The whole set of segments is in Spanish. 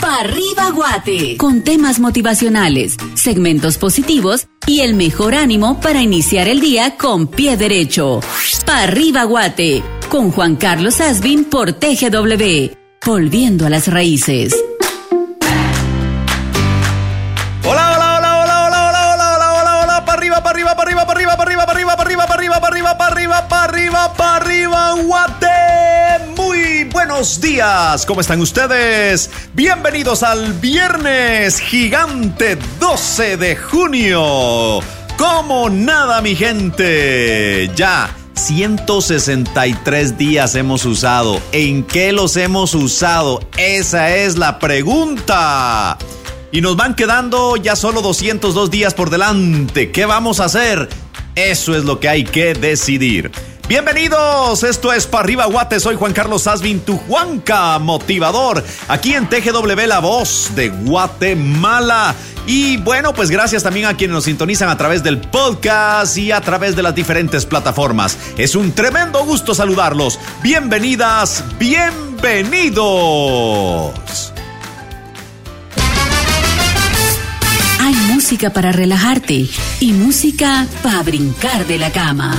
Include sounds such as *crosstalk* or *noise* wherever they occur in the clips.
Pa' arriba Guate, con temas motivacionales, segmentos positivos y el mejor ánimo para iniciar el día con pie derecho. Pa' arriba Guate, con Juan Carlos Asbin por TGW, volviendo a las raíces. Hola, hola, hola, hola, hola, hola, hola, hola, hola, hola, para arriba, para arriba, para arriba, para arriba, para arriba, para arriba, para arriba, para arriba, para arriba, para arriba, para arriba, Guate. Buenos días, ¿cómo están ustedes? Bienvenidos al viernes gigante 12 de junio. Como nada, mi gente. Ya 163 días hemos usado. ¿En qué los hemos usado? Esa es la pregunta. Y nos van quedando ya solo 202 días por delante. ¿Qué vamos a hacer? Eso es lo que hay que decidir. Bienvenidos, esto es para arriba Guate, soy Juan Carlos Asvin, tu Juanca motivador, aquí en TGW La Voz de Guatemala. Y bueno, pues gracias también a quienes nos sintonizan a través del podcast y a través de las diferentes plataformas. Es un tremendo gusto saludarlos. Bienvenidas, bienvenidos. Hay música para relajarte y música para brincar de la cama.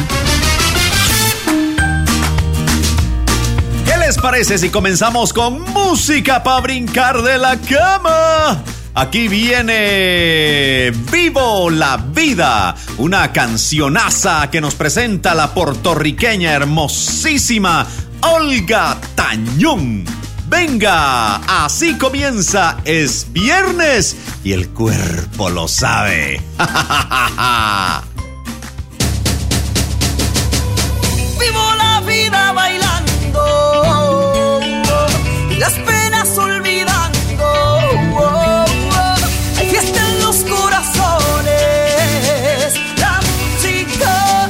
Les parece si comenzamos con música para brincar de la cama? Aquí viene Vivo la Vida, una cancionaza que nos presenta la puertorriqueña hermosísima Olga Tañón. Venga, así comienza, es viernes y el cuerpo lo sabe. *laughs* Vivo la vida bailando, las penas olvidando. Hay fiesta en los corazones, la música,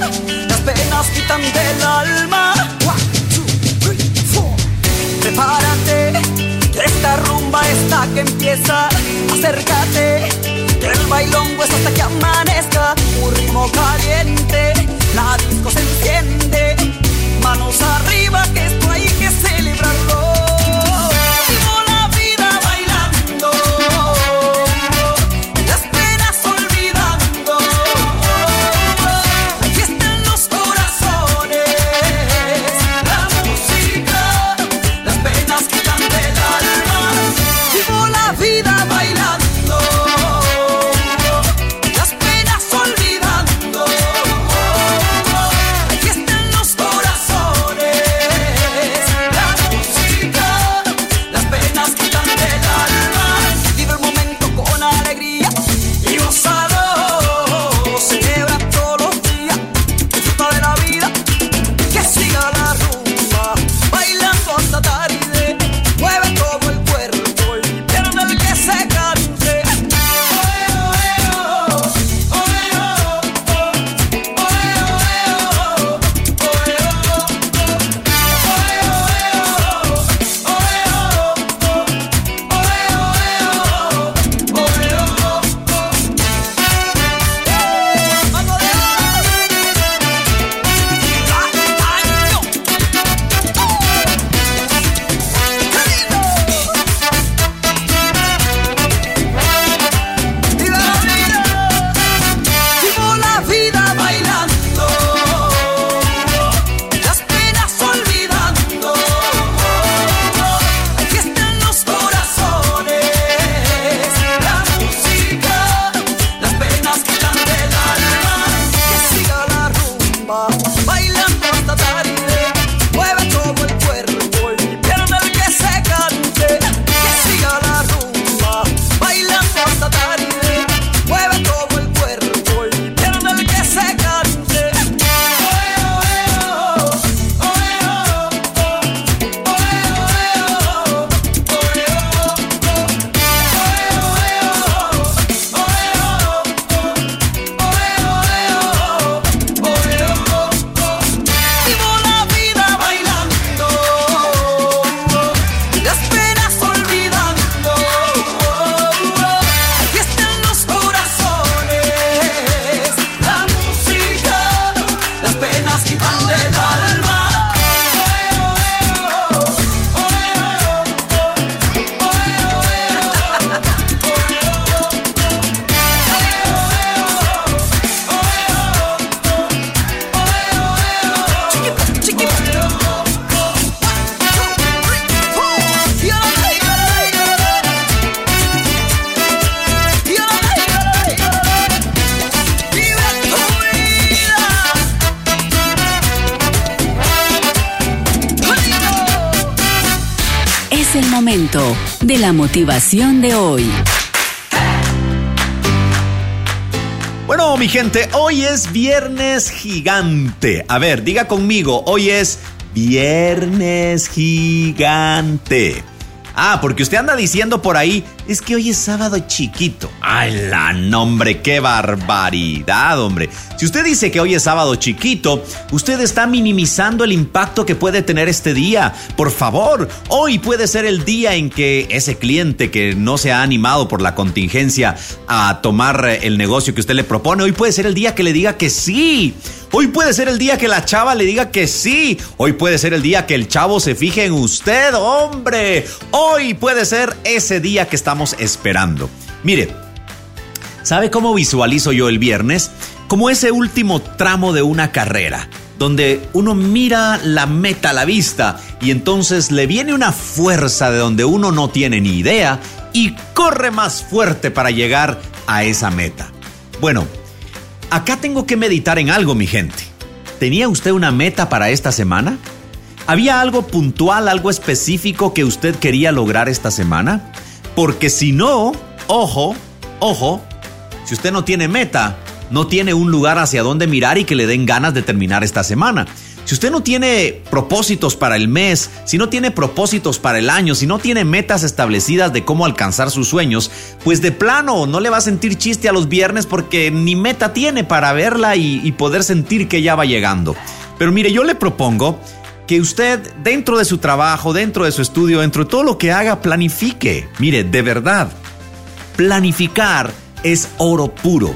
las penas quitan del alma. One. Prepárate, que esta rumba está que empieza. Acércate, que el bailongo es hasta que amanezca. Un ritmo caliente, la disco se enciende. Manos arriba Es de la motivación de hoy. Bueno, mi gente, hoy es viernes gigante. A ver, diga conmigo, hoy es viernes gigante. Ah, porque usted anda diciendo por ahí, es que hoy es sábado chiquito. Ay, la nombre, qué barbaridad, hombre. Si usted dice que hoy es sábado chiquito, usted está minimizando el impacto que puede tener este día. Por favor, hoy puede ser el día en que ese cliente que no se ha animado por la contingencia a tomar el negocio que usted le propone, hoy puede ser el día que le diga que sí. Hoy puede ser el día que la chava le diga que sí. Hoy puede ser el día que el chavo se fije en usted, hombre. Hoy puede ser ese día que estamos esperando. Mire, ¿sabe cómo visualizo yo el viernes? Como ese último tramo de una carrera donde uno mira la meta a la vista y entonces le viene una fuerza de donde uno no tiene ni idea y corre más fuerte para llegar a esa meta. Bueno, Acá tengo que meditar en algo, mi gente. ¿Tenía usted una meta para esta semana? ¿Había algo puntual, algo específico que usted quería lograr esta semana? Porque si no, ojo, ojo, si usted no tiene meta, no tiene un lugar hacia donde mirar y que le den ganas de terminar esta semana. Si usted no tiene propósitos para el mes, si no tiene propósitos para el año, si no tiene metas establecidas de cómo alcanzar sus sueños, pues de plano no le va a sentir chiste a los viernes porque ni meta tiene para verla y, poder sentir que ya va llegando. Pero mire, yo le propongo que usted dentro de su trabajo, dentro de su estudio, dentro de todo lo que haga, planifique. Mire, de verdad, planificar es oro puro.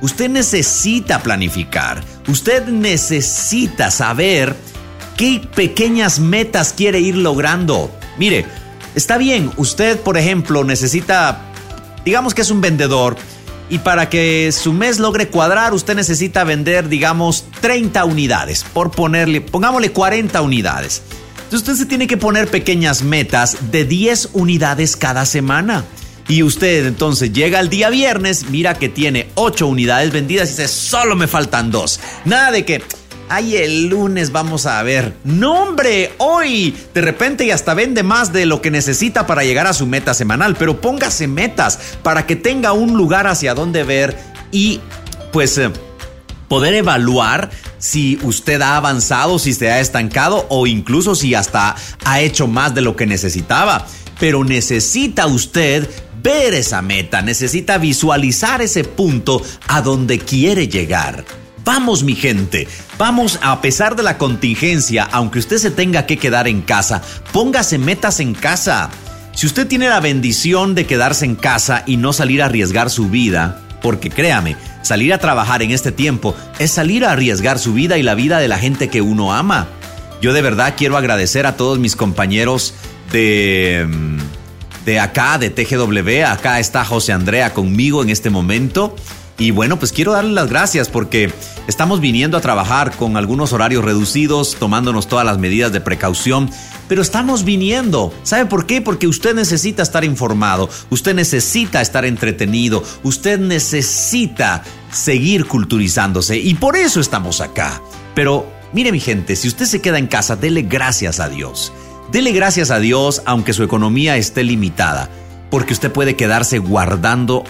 Usted necesita planificar. Usted necesita saber qué pequeñas metas quiere ir logrando. Mire, está bien, usted, por ejemplo, necesita, digamos que es un vendedor, y para que su mes logre cuadrar, usted necesita vender, digamos, 30 unidades, por ponerle, pongámosle 40 unidades. Entonces usted se tiene que poner pequeñas metas de 10 unidades cada semana. Y usted entonces llega el día viernes, mira que tiene 8 unidades vendidas y dice, solo me faltan 2. Nada de que, ay, el lunes vamos a ver. No, hombre, hoy de repente y hasta vende más de lo que necesita para llegar a su meta semanal, pero póngase metas para que tenga un lugar hacia donde ver y pues... Eh, poder evaluar si usted ha avanzado, si se ha estancado o incluso si hasta ha hecho más de lo que necesitaba. Pero necesita usted ver esa meta, necesita visualizar ese punto a donde quiere llegar. Vamos mi gente, vamos a pesar de la contingencia, aunque usted se tenga que quedar en casa, póngase metas en casa. Si usted tiene la bendición de quedarse en casa y no salir a arriesgar su vida, porque créame, salir a trabajar en este tiempo es salir a arriesgar su vida y la vida de la gente que uno ama. Yo de verdad quiero agradecer a todos mis compañeros de mm, de acá, de TGW. Acá está José Andrea conmigo en este momento. Y bueno, pues quiero darle las gracias porque estamos viniendo a trabajar con algunos horarios reducidos, tomándonos todas las medidas de precaución, pero estamos viniendo. ¿Sabe por qué? Porque usted necesita estar informado, usted necesita estar entretenido, usted necesita seguir culturizándose y por eso estamos acá. Pero mire mi gente, si usted se queda en casa, dele gracias a Dios. Dele gracias a Dios aunque su economía esté limitada, porque usted puede quedarse guardando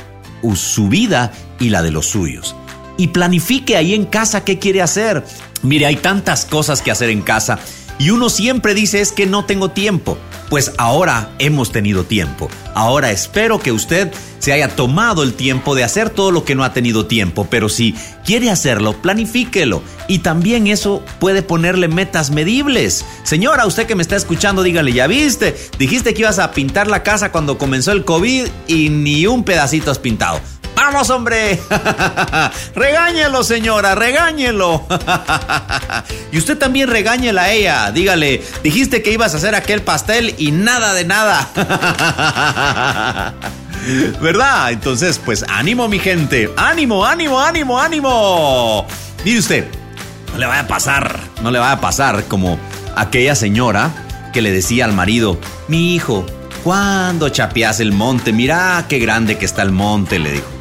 su vida y la de los suyos. Y planifique ahí en casa qué quiere hacer. Mire, hay tantas cosas que hacer en casa y uno siempre dice es que no tengo tiempo. Pues ahora hemos tenido tiempo. Ahora espero que usted se haya tomado el tiempo de hacer todo lo que no ha tenido tiempo, pero si quiere hacerlo, planifíquelo. Y también eso puede ponerle metas medibles. Señora, usted que me está escuchando, dígale, ya viste, dijiste que ibas a pintar la casa cuando comenzó el COVID y ni un pedacito has pintado. Vamos, hombre. *laughs* regáñelo, señora, regáñelo. *laughs* y usted también regáñela a ella. Dígale, dijiste que ibas a hacer aquel pastel y nada de nada. *laughs* ¿Verdad? Entonces, pues ánimo, mi gente. Ánimo, ánimo, ánimo, ánimo. Mire usted, no le vaya a pasar, no le vaya a pasar como aquella señora que le decía al marido, mi hijo, ¿cuándo chapeas el monte? Mira qué grande que está el monte, le dijo.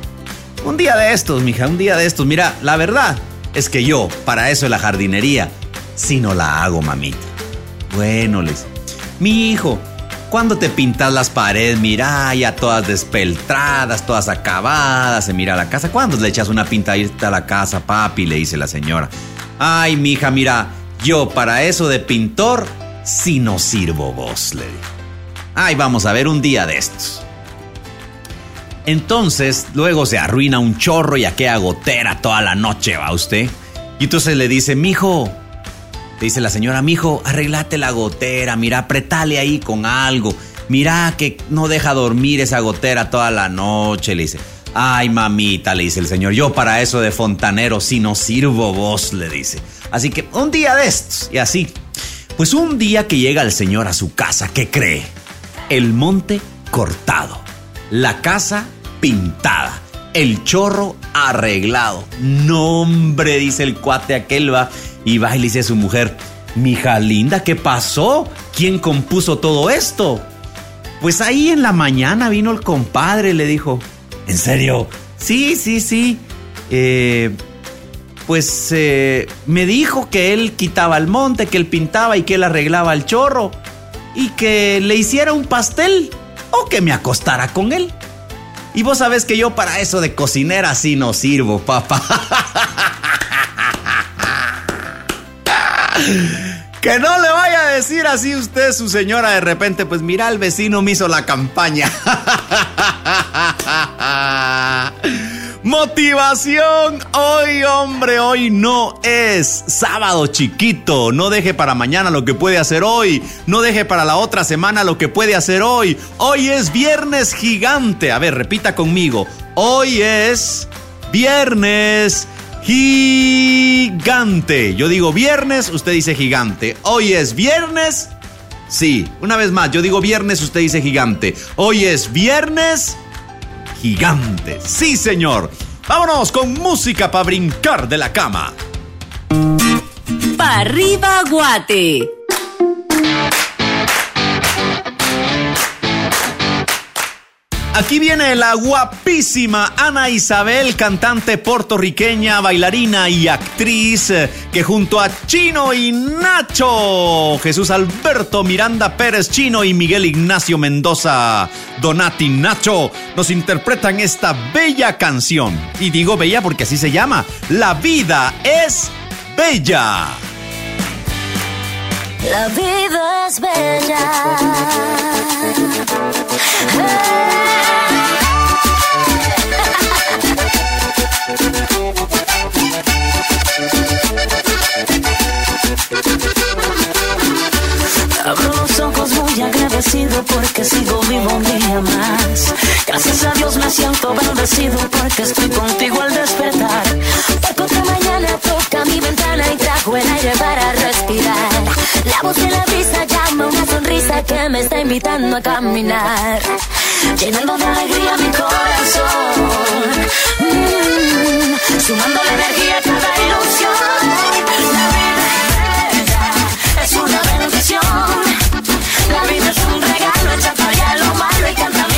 Un día de estos, mija, un día de estos. Mira, la verdad es que yo, para eso de la jardinería, si no la hago, mamita. Bueno, les. Mi hijo, Cuando te pintas las paredes, mira, ya todas despeltradas, todas acabadas, se mira la casa. ¿Cuándo le echas una pintadita a la casa, papi? Le dice la señora. Ay, mija, mira, yo para eso de pintor, si no sirvo vos, le dijo. Ay, vamos a ver un día de estos. Entonces, luego se arruina un chorro y aquella gotera toda la noche, va usted. Y entonces le dice, mijo, le dice la señora, mijo, arreglate la gotera, mira, apretale ahí con algo. Mira que no deja dormir esa gotera toda la noche, le dice. Ay, mamita, le dice el señor, yo para eso de fontanero si no sirvo vos, le dice. Así que un día de estos, y así. Pues un día que llega el señor a su casa, ¿qué cree? El monte cortado, la casa pintada, el chorro arreglado. No, hombre, dice el cuate aquel va y va y le dice a su mujer, mija linda, ¿qué pasó? ¿Quién compuso todo esto? Pues ahí en la mañana vino el compadre, le dijo, ¿en serio? Sí, sí, sí. Eh, pues eh, me dijo que él quitaba el monte, que él pintaba y que él arreglaba el chorro y que le hiciera un pastel o que me acostara con él. Y vos sabés que yo para eso de cocinera así no sirvo, papá. *laughs* Que no le vaya a decir así usted, su señora, de repente, pues mira, el vecino me hizo la campaña. *laughs* Motivación. Hoy, hombre, hoy no es sábado chiquito. No deje para mañana lo que puede hacer hoy. No deje para la otra semana lo que puede hacer hoy. Hoy es viernes gigante. A ver, repita conmigo. Hoy es viernes gigante. Yo digo viernes, usted dice gigante. Hoy es viernes. Sí, una vez más, yo digo viernes, usted dice gigante. Hoy es viernes gigante. Sí, señor. Vámonos con música para brincar de la cama. Pa' arriba, guate. Aquí viene la guapísima Ana Isabel, cantante puertorriqueña, bailarina y actriz, eh, que junto a Chino y Nacho, Jesús Alberto Miranda Pérez Chino y Miguel Ignacio Mendoza Donati Nacho, nos interpretan esta bella canción. Y digo bella porque así se llama, La vida es bella. La vida es bella. *laughs* Abro agradecido porque sigo vivo un día más. Gracias a Dios me siento bendecido porque estoy contigo al despertar. Porque otra mañana toca mi ventana y trajo el aire para respirar. La voz de la brisa llama una sonrisa que me está invitando a caminar. Llenando de alegría mi corazón. Mm, sumando la energía a cada ilusión. American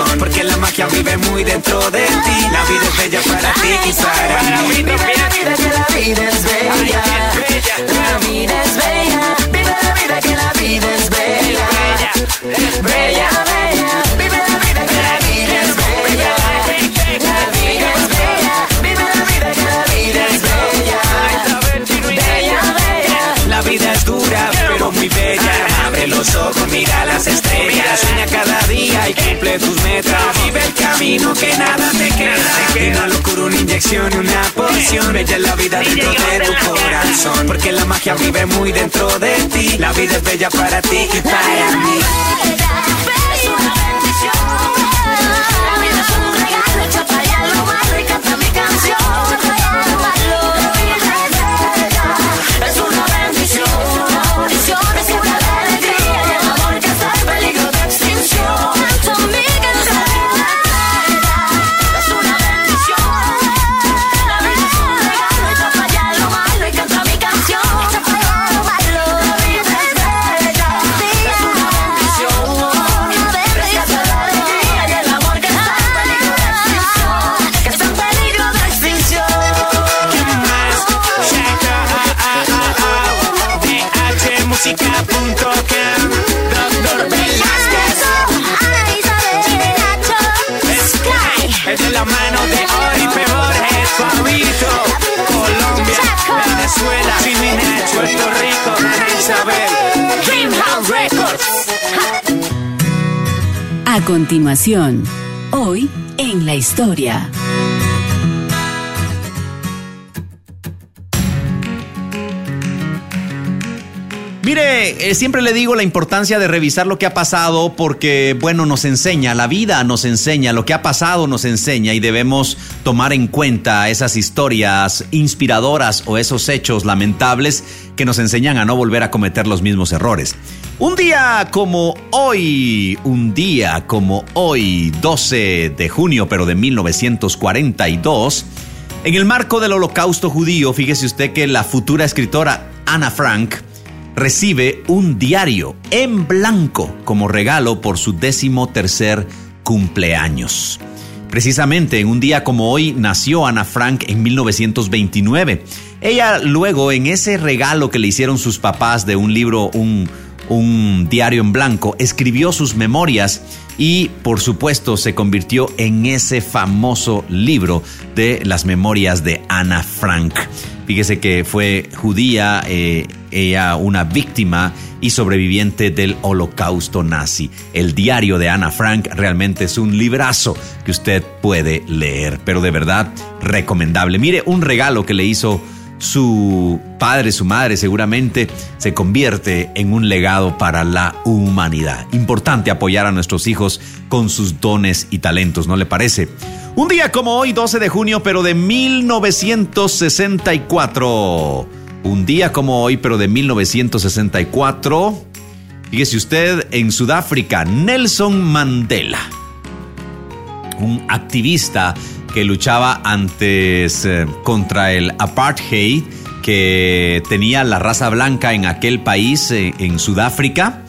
corazón Porque la magia vive muy dentro de ti. La vida es bella para ti y para mí. La vida que la vida cumple tus metas. Vive el camino que nada te queda. Una locura, una inyección, una poción. Bella es la vida dentro de tu corazón. Porque la magia vive muy dentro de ti. La vida es bella para ti y para mí. A continuación, hoy en la historia. Mire, eh, siempre le digo la importancia de revisar lo que ha pasado porque, bueno, nos enseña, la vida nos enseña, lo que ha pasado nos enseña y debemos tomar en cuenta esas historias inspiradoras o esos hechos lamentables que nos enseñan a no volver a cometer los mismos errores. Un día como hoy, un día como hoy, 12 de junio, pero de 1942, en el marco del holocausto judío, fíjese usted que la futura escritora Anna Frank recibe un diario en blanco como regalo por su décimo tercer cumpleaños. Precisamente en un día como hoy nació Ana Frank en 1929. Ella luego en ese regalo que le hicieron sus papás de un libro, un, un diario en blanco, escribió sus memorias y por supuesto se convirtió en ese famoso libro de las memorias de Ana Frank. Fíjese que fue judía, eh, ella una víctima y sobreviviente del holocausto nazi. El diario de Ana Frank realmente es un librazo que usted puede leer, pero de verdad recomendable. Mire, un regalo que le hizo su padre, su madre seguramente se convierte en un legado para la humanidad. Importante apoyar a nuestros hijos con sus dones y talentos, ¿no le parece? Un día como hoy, 12 de junio, pero de 1964. Un día como hoy, pero de 1964. Fíjese usted, en Sudáfrica, Nelson Mandela, un activista que luchaba antes eh, contra el apartheid que tenía la raza blanca en aquel país, eh, en Sudáfrica,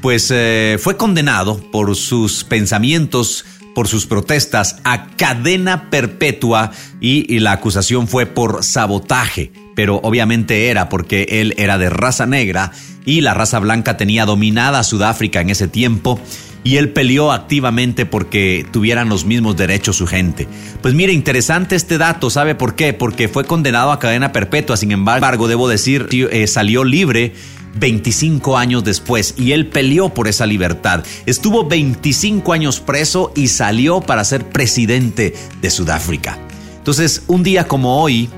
pues eh, fue condenado por sus pensamientos, por sus protestas a cadena perpetua y, y la acusación fue por sabotaje, pero obviamente era porque él era de raza negra y la raza blanca tenía dominada Sudáfrica en ese tiempo y él peleó activamente porque tuvieran los mismos derechos su gente. Pues mire, interesante este dato, ¿sabe por qué? Porque fue condenado a cadena perpetua, sin embargo, debo decir, eh, salió libre 25 años después y él peleó por esa libertad. Estuvo 25 años preso y salió para ser presidente de Sudáfrica. Entonces, un día como hoy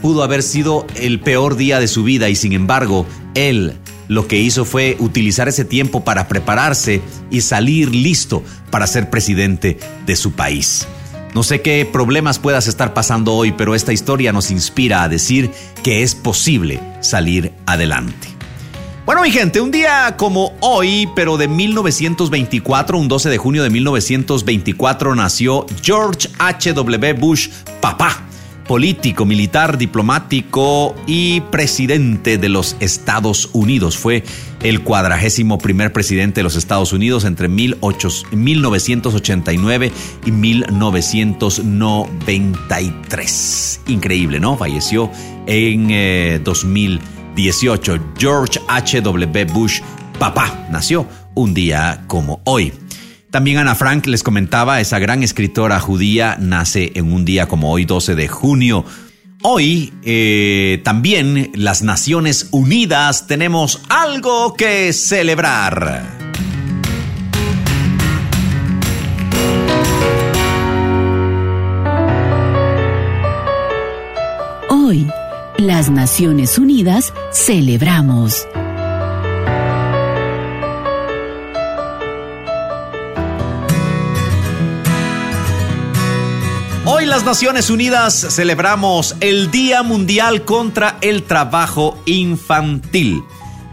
pudo haber sido el peor día de su vida y sin embargo, él lo que hizo fue utilizar ese tiempo para prepararse y salir listo para ser presidente de su país. No sé qué problemas puedas estar pasando hoy, pero esta historia nos inspira a decir que es posible salir adelante. Bueno, mi gente, un día como hoy, pero de 1924, un 12 de junio de 1924, nació George H.W. Bush, papá político, militar, diplomático y presidente de los Estados Unidos. Fue el cuadragésimo primer presidente de los Estados Unidos entre 1989 y 1993. Increíble, ¿no? Falleció en 2018. Eh, George H.W. Bush, papá, nació un día como hoy. También Ana Frank les comentaba, esa gran escritora judía nace en un día como hoy, 12 de junio. Hoy eh, también las Naciones Unidas tenemos algo que celebrar. Hoy, las Naciones Unidas celebramos Hoy las Naciones Unidas celebramos el Día Mundial contra el Trabajo Infantil.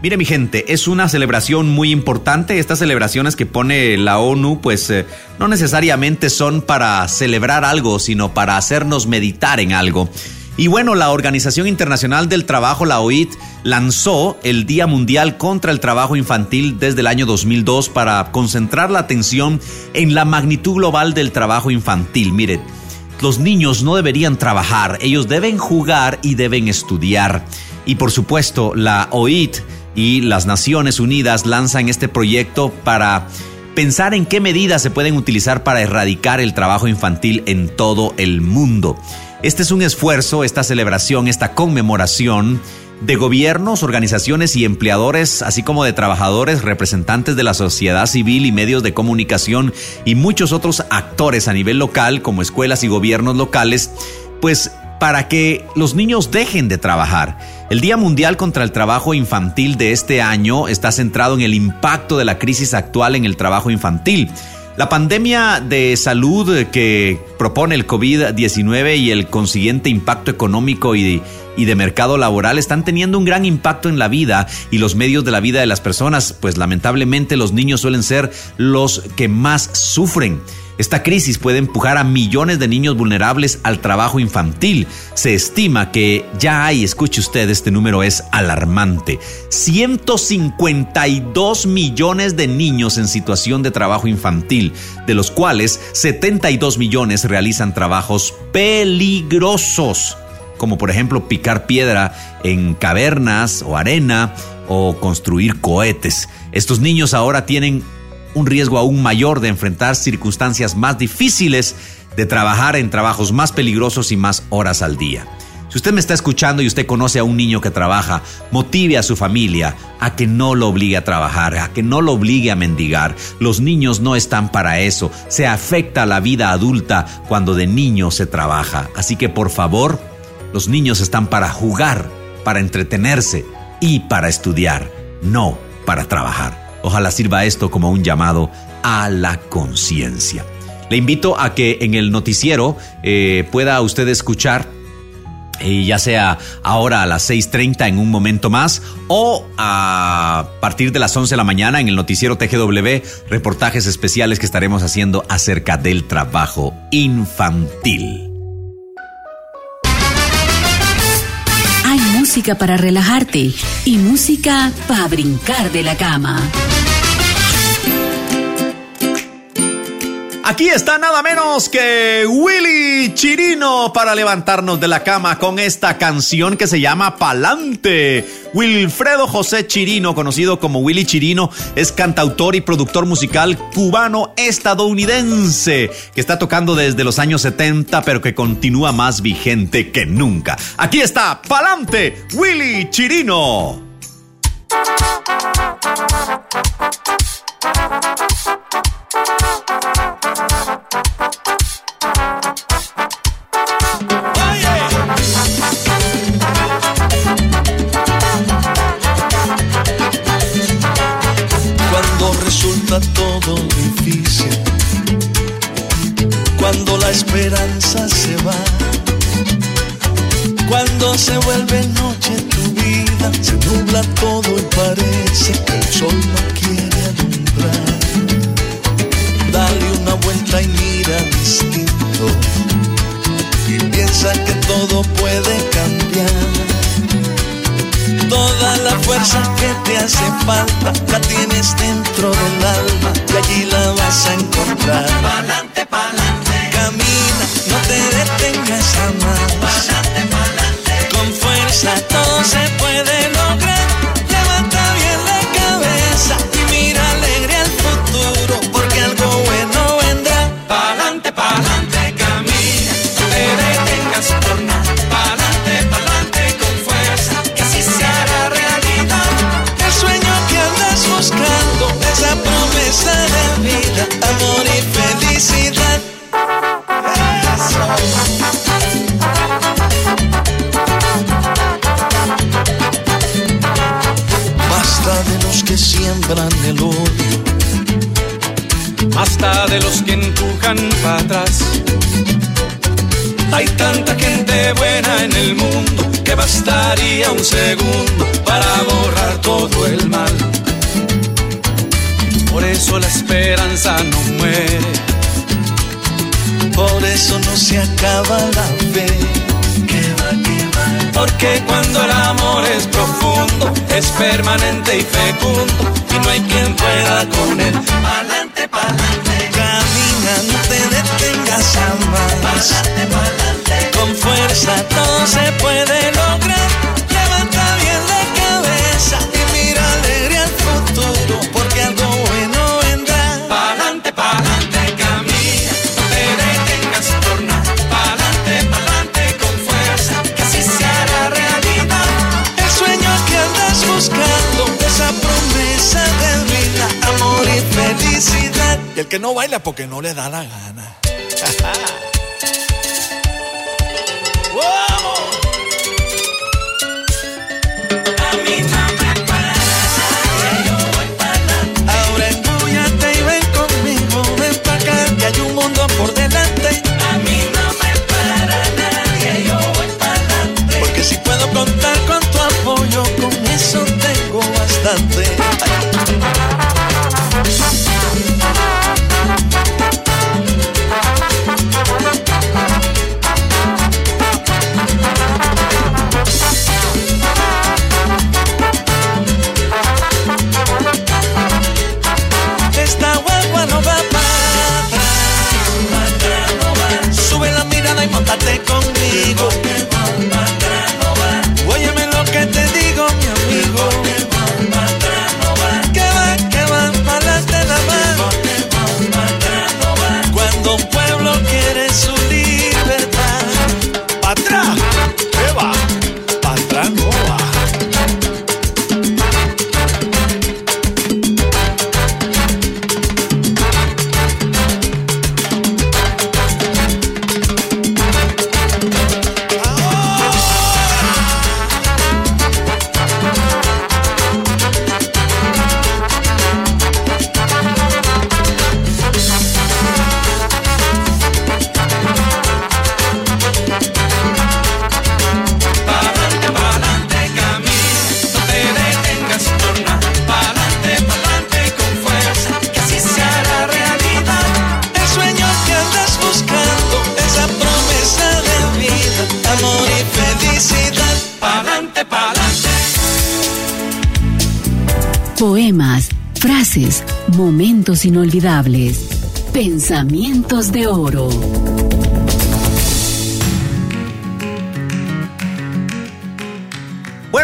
Mire mi gente, es una celebración muy importante. Estas celebraciones que pone la ONU pues eh, no necesariamente son para celebrar algo, sino para hacernos meditar en algo. Y bueno, la Organización Internacional del Trabajo, la OIT, lanzó el Día Mundial contra el Trabajo Infantil desde el año 2002 para concentrar la atención en la magnitud global del trabajo infantil. Mire, los niños no deberían trabajar, ellos deben jugar y deben estudiar. Y por supuesto, la OIT y las Naciones Unidas lanzan este proyecto para pensar en qué medidas se pueden utilizar para erradicar el trabajo infantil en todo el mundo. Este es un esfuerzo, esta celebración, esta conmemoración de gobiernos, organizaciones y empleadores, así como de trabajadores, representantes de la sociedad civil y medios de comunicación y muchos otros actores a nivel local, como escuelas y gobiernos locales, pues para que los niños dejen de trabajar. El Día Mundial contra el Trabajo Infantil de este año está centrado en el impacto de la crisis actual en el trabajo infantil. La pandemia de salud que propone el COVID-19 y el consiguiente impacto económico y y de mercado laboral están teniendo un gran impacto en la vida y los medios de la vida de las personas, pues lamentablemente los niños suelen ser los que más sufren. Esta crisis puede empujar a millones de niños vulnerables al trabajo infantil. Se estima que ya hay, escuche usted, este número es alarmante, 152 millones de niños en situación de trabajo infantil, de los cuales 72 millones realizan trabajos peligrosos, como por ejemplo picar piedra en cavernas o arena o construir cohetes. Estos niños ahora tienen un riesgo aún mayor de enfrentar circunstancias más difíciles, de trabajar en trabajos más peligrosos y más horas al día. Si usted me está escuchando y usted conoce a un niño que trabaja, motive a su familia a que no lo obligue a trabajar, a que no lo obligue a mendigar. Los niños no están para eso. Se afecta la vida adulta cuando de niño se trabaja. Así que por favor, los niños están para jugar, para entretenerse y para estudiar, no para trabajar. Ojalá sirva esto como un llamado a la conciencia. Le invito a que en el noticiero eh, pueda usted escuchar eh, ya sea ahora a las 6.30 en un momento más o a partir de las 11 de la mañana en el noticiero TGW, reportajes especiales que estaremos haciendo acerca del trabajo infantil. Música para relajarte y música para brincar de la cama. Aquí está nada menos que Willy Chirino para levantarnos de la cama con esta canción que se llama Palante. Wilfredo José Chirino, conocido como Willy Chirino, es cantautor y productor musical cubano-estadounidense que está tocando desde los años 70 pero que continúa más vigente que nunca. Aquí está Palante, Willy Chirino. Todo difícil. Cuando la esperanza se va. Cuando se vuelve noche tu vida, se nubla todo y parece que el sol no quiere alumbrar. Dale una vuelta y mira distinto. Y piensa que todo puede cambiar Toda la fuerza que te hace falta la tienes dentro del alma y allí la vas a encontrar. Pa'lante, pa'lante. Camina, no te detengas jamás. Pa'lante, pa'lante. Con fuerza todo se puede empujan para atrás. Hay tanta gente buena en el mundo que bastaría un segundo para borrar todo el mal. Por eso la esperanza no muere. Por eso no se acaba la fe. Que va, que va. Porque cuando el amor es profundo, es permanente y fecundo, y no hay quien pueda con él. No baila porque no le da la gana. *laughs*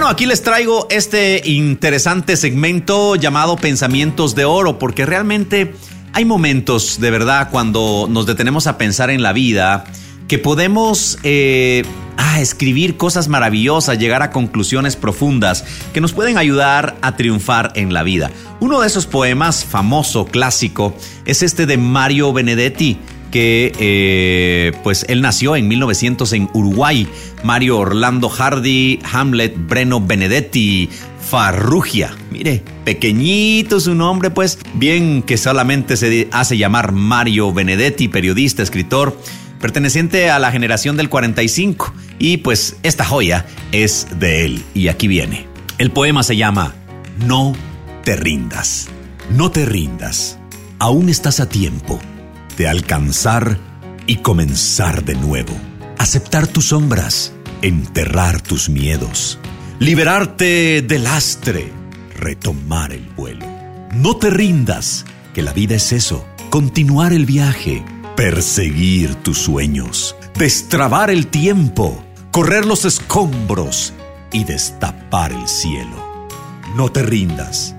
Aquí les traigo este interesante segmento llamado Pensamientos de Oro, porque realmente hay momentos de verdad cuando nos detenemos a pensar en la vida que podemos eh, ah, escribir cosas maravillosas, llegar a conclusiones profundas que nos pueden ayudar a triunfar en la vida. Uno de esos poemas famoso, clásico, es este de Mario Benedetti que eh, pues él nació en 1900 en Uruguay. Mario Orlando Hardy, Hamlet, Breno Benedetti, Farrugia. Mire, pequeñito su nombre, pues bien que solamente se hace llamar Mario Benedetti, periodista, escritor, perteneciente a la generación del 45. Y pues esta joya es de él. Y aquí viene. El poema se llama No te rindas. No te rindas. Aún estás a tiempo alcanzar y comenzar de nuevo. Aceptar tus sombras, enterrar tus miedos, liberarte del lastre, retomar el vuelo. No te rindas, que la vida es eso, continuar el viaje, perseguir tus sueños, destrabar el tiempo, correr los escombros y destapar el cielo. No te rindas.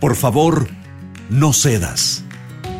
Por favor, no cedas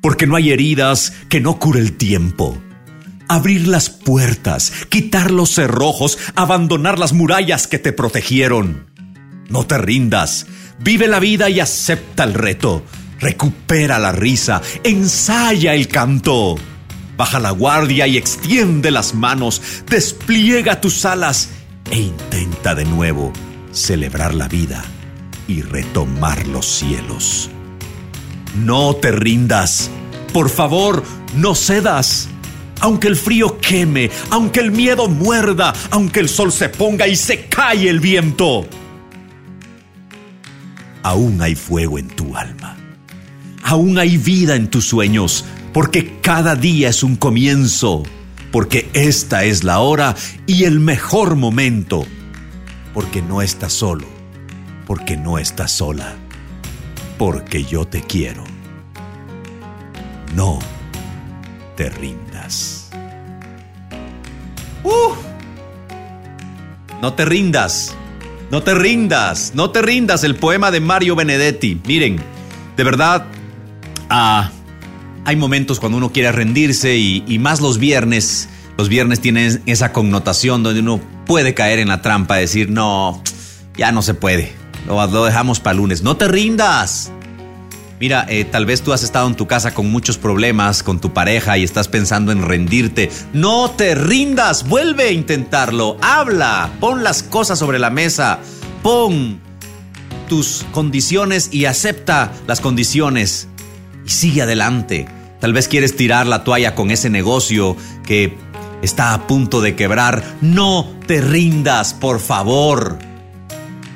porque no hay heridas que no cure el tiempo, abrir las puertas, quitar los cerrojos, abandonar las murallas que te protegieron. No te rindas, vive la vida y acepta el reto. Recupera la risa, ensaya el canto. Baja la guardia y extiende las manos, despliega tus alas e intenta de nuevo celebrar la vida y retomar los cielos. No te rindas, por favor, no cedas. Aunque el frío queme, aunque el miedo muerda, aunque el sol se ponga y se cae el viento, aún hay fuego en tu alma. Aún hay vida en tus sueños, porque cada día es un comienzo, porque esta es la hora y el mejor momento, porque no estás solo, porque no estás sola, porque yo te quiero. No te rindas. ¡Uh! No te rindas. No te rindas. No te rindas. El poema de Mario Benedetti. Miren, de verdad, ah, hay momentos cuando uno quiere rendirse y, y más los viernes. Los viernes tienen esa connotación donde uno puede caer en la trampa de decir, no, ya no se puede. Lo, dejamos para lunes. No te rindas. Mira, eh, tal vez tú has estado en tu casa con muchos problemas con tu pareja y estás pensando en rendirte. No te rindas, vuelve a intentarlo. Habla, pon las cosas sobre la mesa, pon tus condiciones y acepta las condiciones y sigue adelante. Tal vez quieres tirar la toalla con ese negocio que está a punto de quebrar. No te rindas, por favor.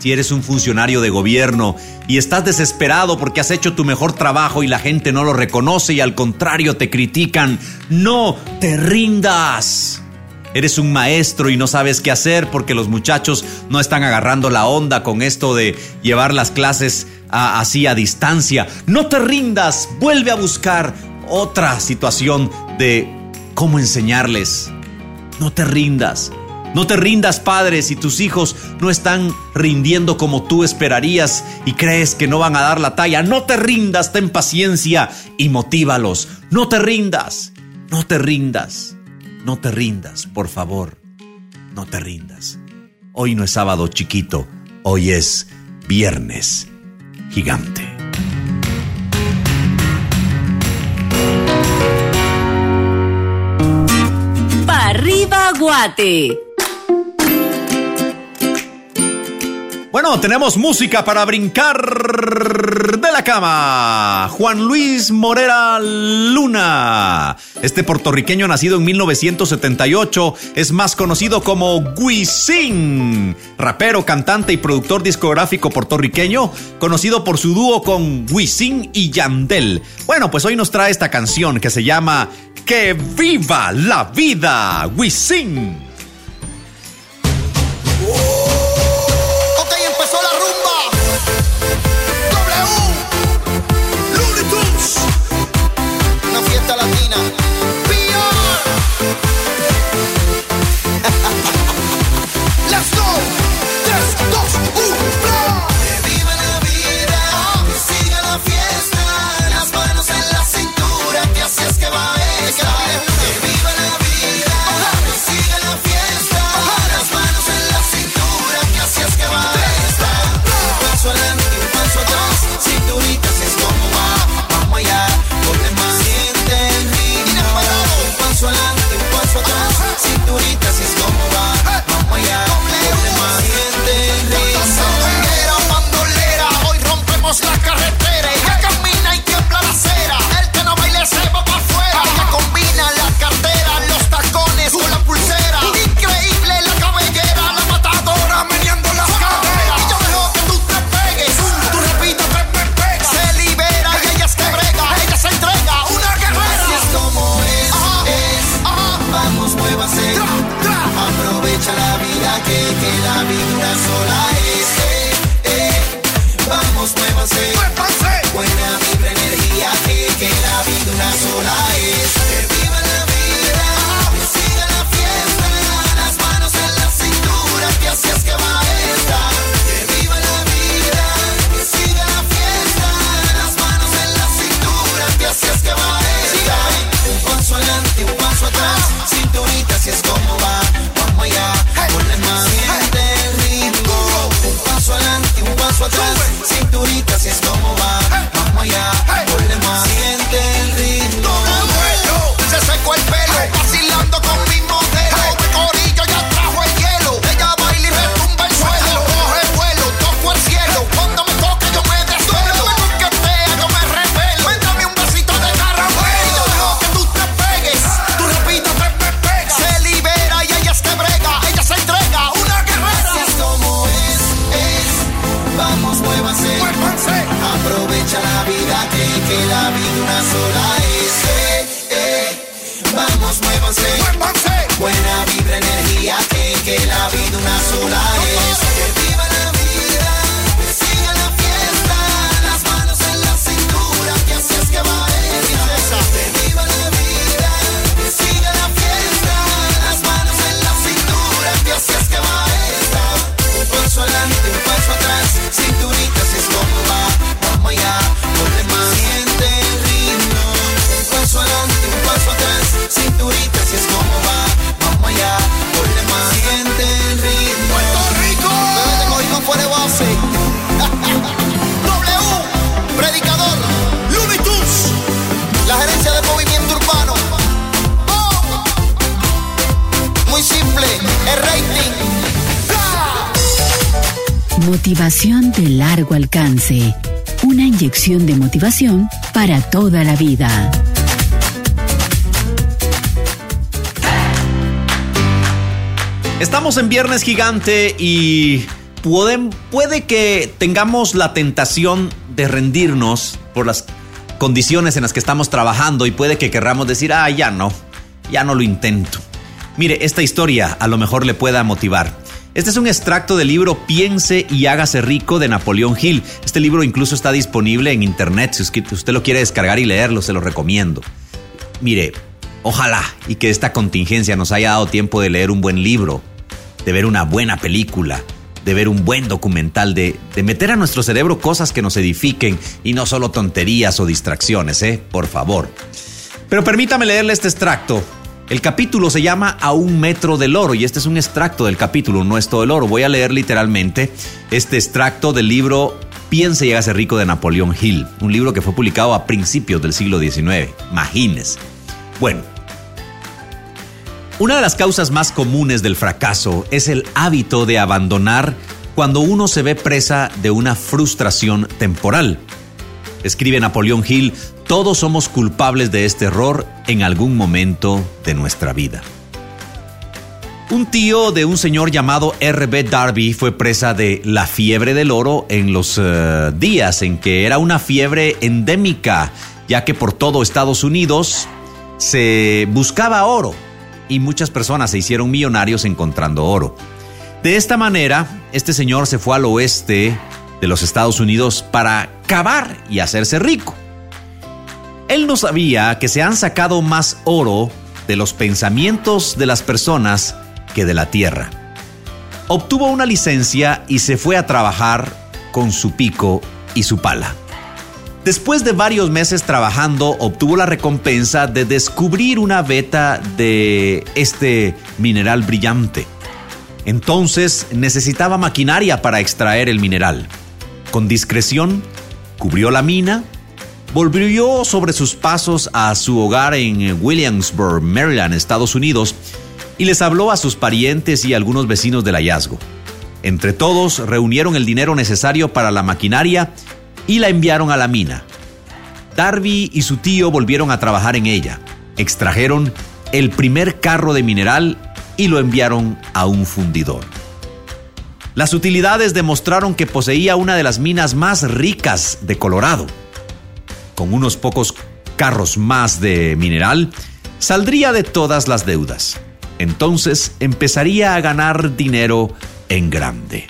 Si eres un funcionario de gobierno y estás desesperado porque has hecho tu mejor trabajo y la gente no lo reconoce y al contrario te critican, no te rindas. Eres un maestro y no sabes qué hacer porque los muchachos no están agarrando la onda con esto de llevar las clases a- así a distancia. No te rindas, vuelve a buscar otra situación de cómo enseñarles. No te rindas. No te rindas, padre, si tus hijos no están rindiendo como tú esperarías y crees que no van a dar la talla. No te rindas, ten paciencia y motívalos. No te rindas, no te rindas, no te rindas, por favor. No te rindas. Hoy no es sábado chiquito, hoy es viernes gigante. Arriba, Guate. Bueno, tenemos música para brincar de la cama. Juan Luis Morera Luna. Este puertorriqueño nacido en 1978 es más conocido como Wisin, rapero, cantante y productor discográfico puertorriqueño, conocido por su dúo con Wisin y Yandel. Bueno, pues hoy nos trae esta canción que se llama Que viva la vida, Wisin. De largo alcance. Una inyección de motivación para toda la vida. Estamos en Viernes Gigante y pueden- puede que tengamos la tentación de rendirnos por las condiciones en las que estamos trabajando y puede que querramos decir, ah, ya no, ya no lo intento. Mire, esta historia a lo mejor le pueda motivar. Este es un extracto del libro Piense y hágase rico de Napoleón Hill. Este libro incluso está disponible en internet. Si usted lo quiere descargar y leerlo, se lo recomiendo. Mire, ojalá y que esta contingencia nos haya dado tiempo de leer un buen libro, de ver una buena película, de ver un buen documental, de, de meter a nuestro cerebro cosas que nos edifiquen y no solo tonterías o distracciones, ¿eh? Por favor. Pero permítame leerle este extracto. El capítulo se llama A un metro del oro y este es un extracto del capítulo, no es todo el oro. Voy a leer literalmente este extracto del libro Piense y hágase rico de Napoleón Hill, un libro que fue publicado a principios del siglo XIX. Imagínese. Bueno, una de las causas más comunes del fracaso es el hábito de abandonar cuando uno se ve presa de una frustración temporal. Escribe Napoleón Hill, todos somos culpables de este error en algún momento de nuestra vida. Un tío de un señor llamado R.B. Darby fue presa de la fiebre del oro en los eh, días en que era una fiebre endémica, ya que por todo Estados Unidos se buscaba oro y muchas personas se hicieron millonarios encontrando oro. De esta manera, este señor se fue al oeste de los Estados Unidos para cavar y hacerse rico. Él no sabía que se han sacado más oro de los pensamientos de las personas que de la tierra. Obtuvo una licencia y se fue a trabajar con su pico y su pala. Después de varios meses trabajando, obtuvo la recompensa de descubrir una veta de este mineral brillante. Entonces necesitaba maquinaria para extraer el mineral. Con discreción, cubrió la mina, volvió sobre sus pasos a su hogar en Williamsburg, Maryland, Estados Unidos, y les habló a sus parientes y algunos vecinos del hallazgo. Entre todos reunieron el dinero necesario para la maquinaria y la enviaron a la mina. Darby y su tío volvieron a trabajar en ella. Extrajeron el primer carro de mineral y lo enviaron a un fundidor. Las utilidades demostraron que poseía una de las minas más ricas de Colorado. Con unos pocos carros más de mineral, saldría de todas las deudas. Entonces empezaría a ganar dinero en grande.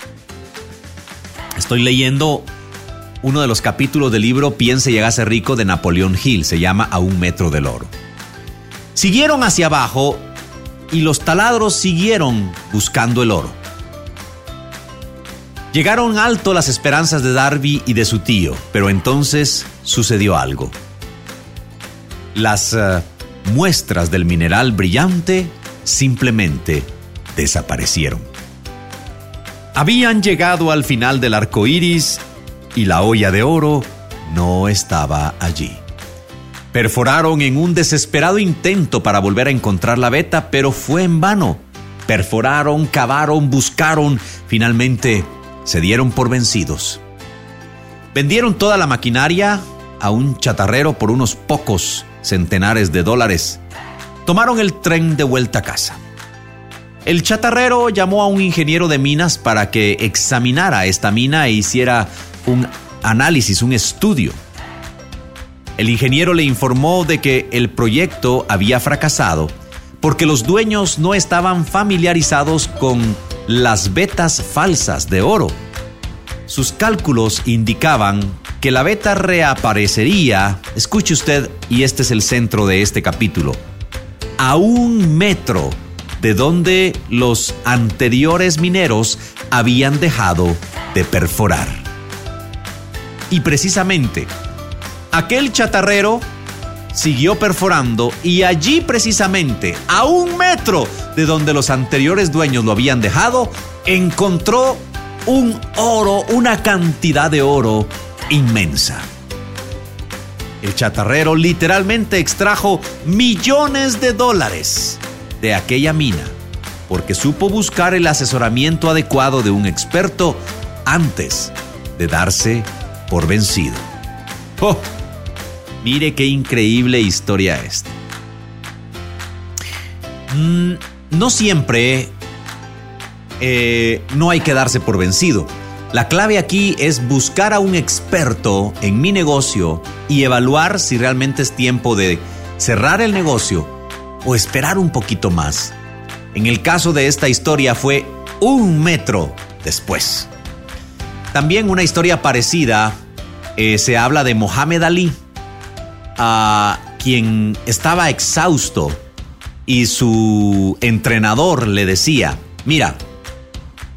Estoy leyendo uno de los capítulos del libro Piense y hágase rico de Napoleón Hill, se llama A un metro del oro. Siguieron hacia abajo y los taladros siguieron buscando el oro. Llegaron alto las esperanzas de Darby y de su tío, pero entonces sucedió algo. Las eh, muestras del mineral brillante simplemente desaparecieron. Habían llegado al final del arco iris y la olla de oro no estaba allí. Perforaron en un desesperado intento para volver a encontrar la veta, pero fue en vano. Perforaron, cavaron, buscaron, finalmente se dieron por vencidos. Vendieron toda la maquinaria a un chatarrero por unos pocos centenares de dólares. Tomaron el tren de vuelta a casa. El chatarrero llamó a un ingeniero de minas para que examinara esta mina e hiciera un análisis, un estudio. El ingeniero le informó de que el proyecto había fracasado porque los dueños no estaban familiarizados con las vetas falsas de oro. Sus cálculos indicaban que la beta reaparecería, escuche usted, y este es el centro de este capítulo, a un metro de donde los anteriores mineros habían dejado de perforar. Y precisamente, aquel chatarrero siguió perforando y allí precisamente, a un metro de donde los anteriores dueños lo habían dejado, encontró un oro, una cantidad de oro inmensa. El chatarrero literalmente extrajo millones de dólares de aquella mina porque supo buscar el asesoramiento adecuado de un experto antes de darse por vencido. ¡Oh! Mire qué increíble historia esta. Mm, no siempre eh, no hay que darse por vencido. La clave aquí es buscar a un experto en mi negocio y evaluar si realmente es tiempo de cerrar el negocio o esperar un poquito más. En el caso de esta historia fue un metro después. También una historia parecida eh, se habla de Mohamed Ali, a quien estaba exhausto y su entrenador le decía, mira,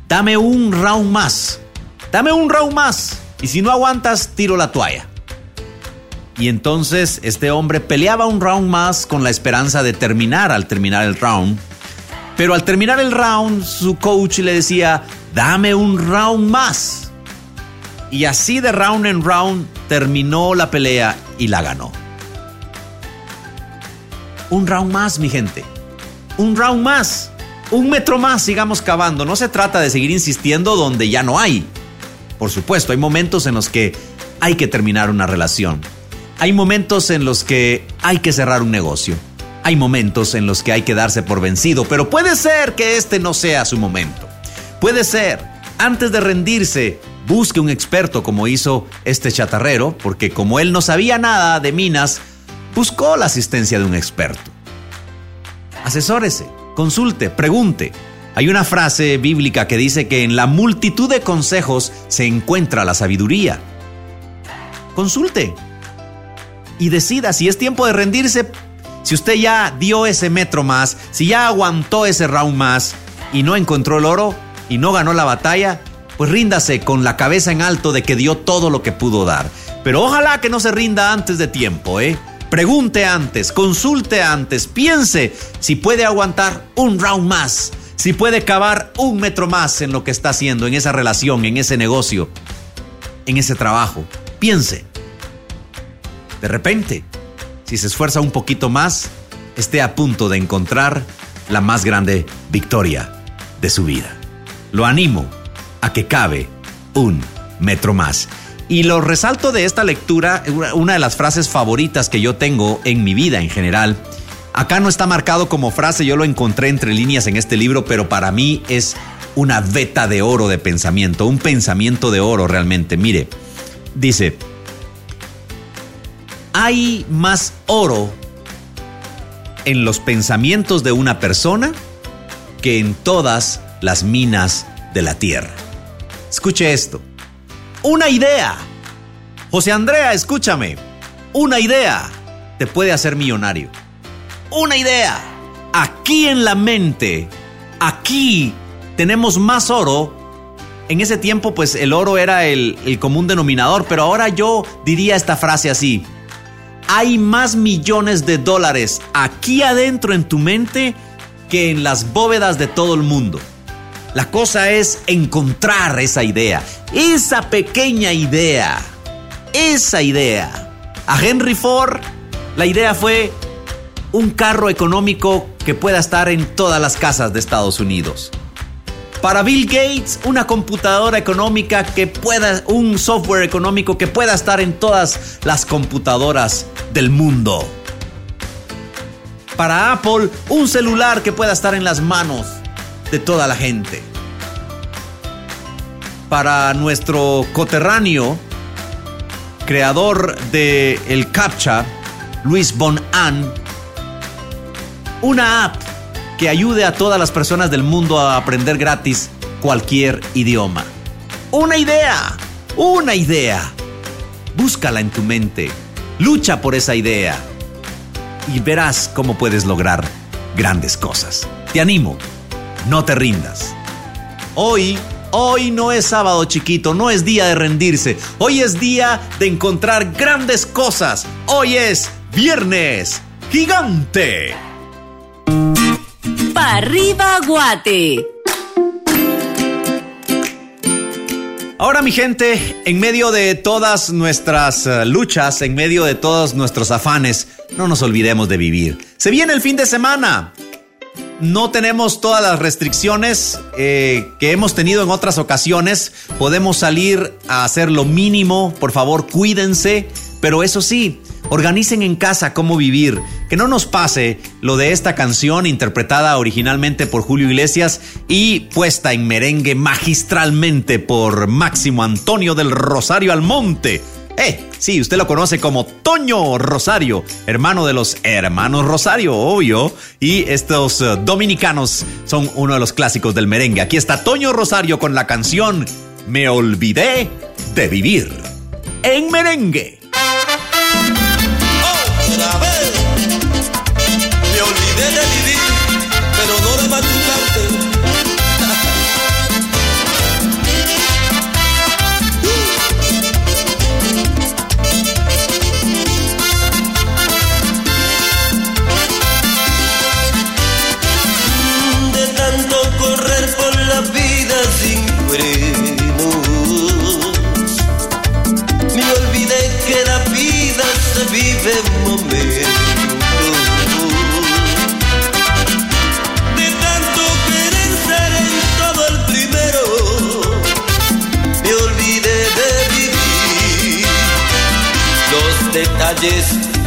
dame un round más dame un round más y si no aguantas, tiro la toalla. Y entonces este hombre peleaba un round más con la esperanza de terminar al terminar el round. Pero al terminar el round, su coach le decía, dame un round más. Y así de round en round terminó la pelea y la ganó. Un round más, mi gente. Un round más. Un metro más, sigamos cavando. No se trata de seguir insistiendo donde ya no hay. Por supuesto, hay momentos en los que hay que terminar una relación. Hay momentos en los que hay que cerrar un negocio. Hay momentos en los que hay que darse por vencido, pero puede ser que este no sea su momento. Puede ser, antes de rendirse, busque un experto como hizo este chatarrero, porque como él no sabía nada de minas, buscó la asistencia de un experto. Asesórese, consulte, pregunte. Hay una frase bíblica que dice que en la multitud de consejos se encuentra la sabiduría. Consulte y decida si es tiempo de rendirse, si usted ya dio ese metro más, si ya aguantó ese round más y no encontró el oro y no ganó la batalla, pues ríndase con la cabeza en alto de que dio todo lo que pudo dar. Pero ojalá que no se rinda antes de tiempo, ¿eh? Pregunte antes, consulte antes, piense si puede aguantar un round más si puede cavar un metro más en lo que está haciendo, en esa relación, en ese negocio, en ese trabajo. Piense. De repente, si se esfuerza un poquito más, esté a punto de encontrar la más grande victoria de su vida. Lo animo a que cabe un metro más. Y lo resalto de esta lectura, una de las frases favoritas que yo tengo en mi vida en general, Acá no está marcado como frase, yo lo encontré entre líneas en este libro, pero para mí es una veta de oro de pensamiento, un pensamiento de oro realmente. Mire, dice, hay más oro en los pensamientos de una persona que en todas las minas de la tierra. Escuche esto. Una idea. José Andrea, escúchame. Una idea te puede hacer millonario una idea. Aquí en la mente, aquí tenemos más oro. En ese tiempo, pues el oro era el, común denominador, pero ahora yo diría esta frase así. hay más millones de dólares aquí adentro en tu mente que en las bóvedas de todo el mundo. La cosa es encontrar esa idea, esa pequeña idea, esa idea. A Henry Ford, la idea fue un carro económico que pueda estar en todas las casas de Estados Unidos. Para Bill Gates, una computadora económica que pueda, un software económico que pueda estar en todas las computadoras del mundo. Para Apple, un celular que pueda estar en las manos de toda la gente. Para nuestro coterráneo, creador de el CAPTCHA, Luis Bon An, una app que ayude a todas las personas del mundo a aprender gratis cualquier idioma. Una idea, una idea. Búscala en tu mente, lucha por esa idea y verás cómo puedes lograr grandes cosas. Te animo, no te rindas. Hoy, hoy no es sábado chiquito, no es día de rendirse. Hoy es día de encontrar grandes cosas. Hoy es viernes gigante. Pa' arriba Guate. Ahora mi gente, en medio de todas nuestras eh, luchas, en medio de todos nuestros afanes, no nos olvidemos de vivir. Se viene el fin de semana. No tenemos todas las restricciones eh, que hemos tenido en otras ocasiones. Podemos salir a hacer lo mínimo. Por favor, cuídense. Pero eso sí, organicen en casa cómo vivir. Que no nos pase lo de esta canción interpretada originalmente por Julio Iglesias y puesta en merengue magistralmente por Máximo Antonio del Rosario Almonte. Eh, sí, usted lo conoce como Toño Rosario, hermano de los hermanos Rosario, obvio. Y estos eh, dominicanos son uno de los clásicos del merengue. Aquí está Toño Rosario con la canción Me olvidé de vivir. En merengue.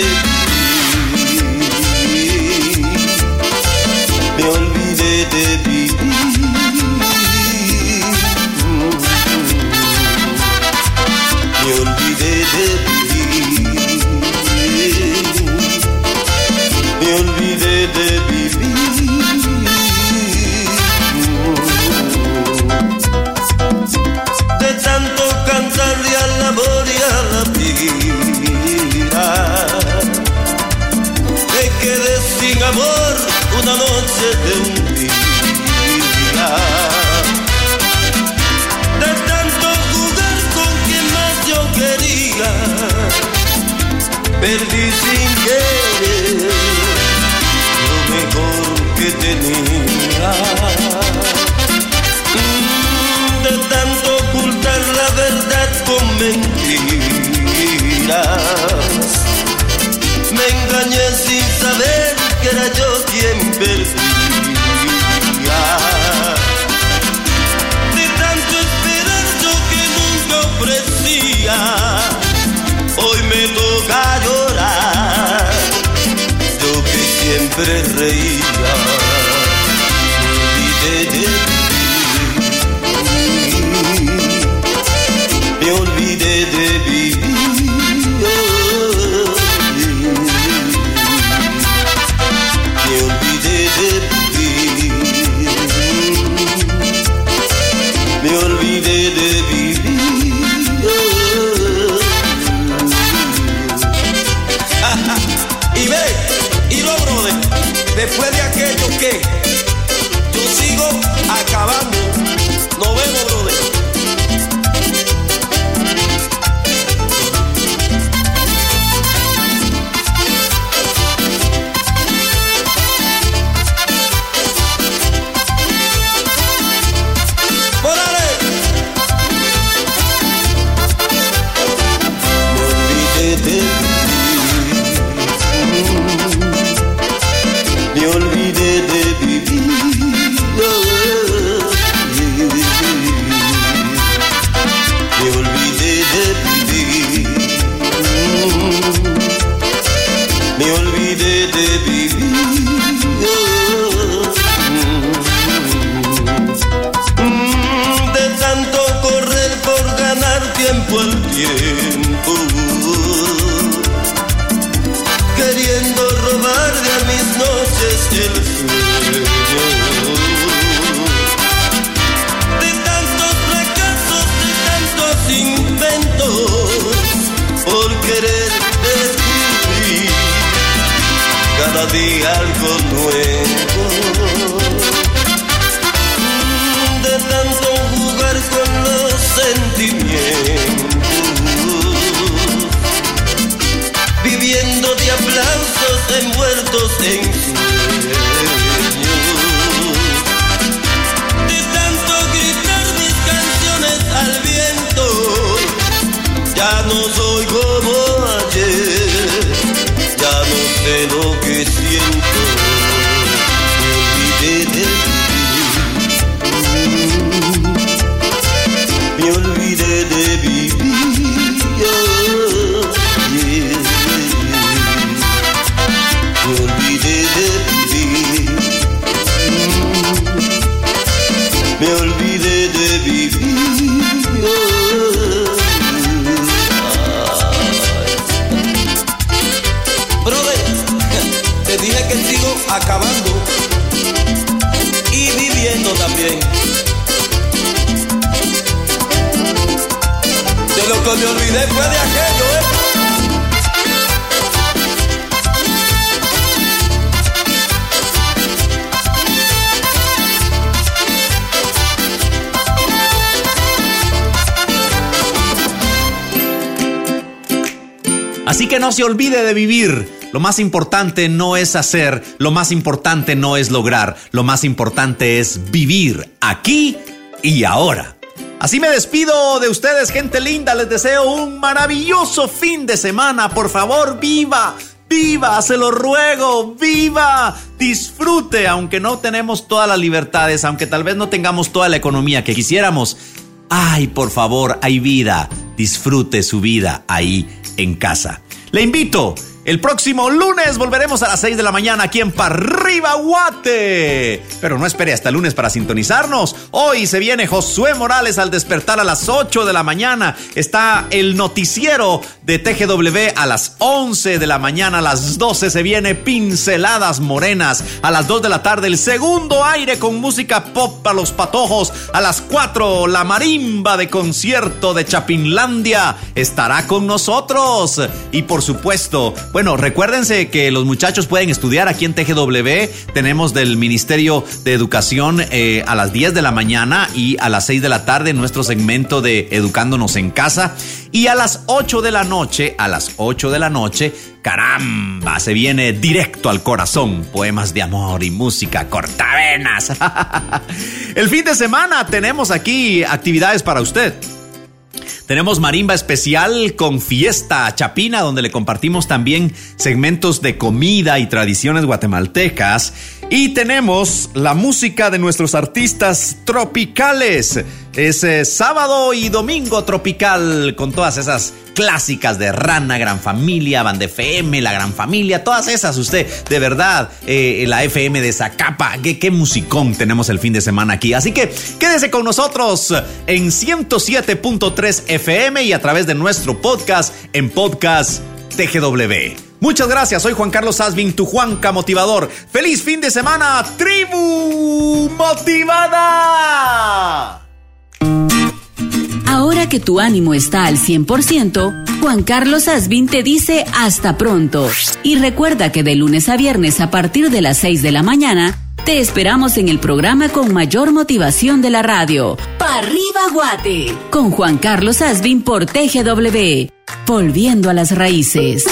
Me olvidé fue de aquello que olvide de vivir. Lo más importante no es hacer, lo más importante no es lograr, lo más importante es vivir aquí y ahora. Así me despido de ustedes, gente linda. Les deseo un maravilloso fin de semana. Por favor, viva, viva, se lo ruego, viva. Disfrute, aunque no tenemos todas las libertades, aunque tal vez no tengamos toda la economía que quisiéramos. Ay, por favor, hay vida. Disfrute su vida ahí en casa. Le invito. El próximo lunes volveremos a las 6 de la mañana aquí en Parriba Guate. Pero no espere hasta el lunes para sintonizarnos. Hoy se viene Josué Morales al despertar a las 8 de la mañana. Está el noticiero de TGW a las 11 de la mañana. A las 12 se viene Pinceladas Morenas. A las 2 de la tarde el segundo aire con música pop a los patojos. A las 4 la marimba de concierto de Chapinlandia estará con nosotros. Y por supuesto, bueno, recuérdense que los muchachos pueden estudiar aquí en TGW. Tenemos del Ministerio de Educación eh, a las 10 de la mañana y a las 6 de la tarde nuestro segmento de Educándonos en Casa. Y a las 8 de la noche, a las 8 de la noche, caramba, se viene directo al corazón. Poemas de amor y música cortavenas. *laughs* El fin de semana tenemos aquí actividades para usted. Tenemos marimba especial con fiesta chapina, donde le compartimos también segmentos de comida y tradiciones guatemaltecas. Y tenemos la música de nuestros artistas tropicales. Es eh, sábado y domingo tropical con todas esas clásicas de Rana, Gran Familia, Band FM, La Gran Familia, todas esas. Usted, de verdad, eh, la FM de Zacapa, qué, qué musicón tenemos el fin de semana aquí. Así que quédese con nosotros en 107.3 FM y a través de nuestro podcast en Podcast TGW. Muchas gracias, soy Juan Carlos Asvin, tu Juanca Motivador. ¡Feliz fin de semana, tribu motivada! Ahora que tu ánimo está al 100%, Juan Carlos Asbin te dice hasta pronto. Y recuerda que de lunes a viernes a partir de las 6 de la mañana, te esperamos en el programa con mayor motivación de la radio. Pa' arriba Guate. Con Juan Carlos Asbin por TGW. Volviendo a las raíces.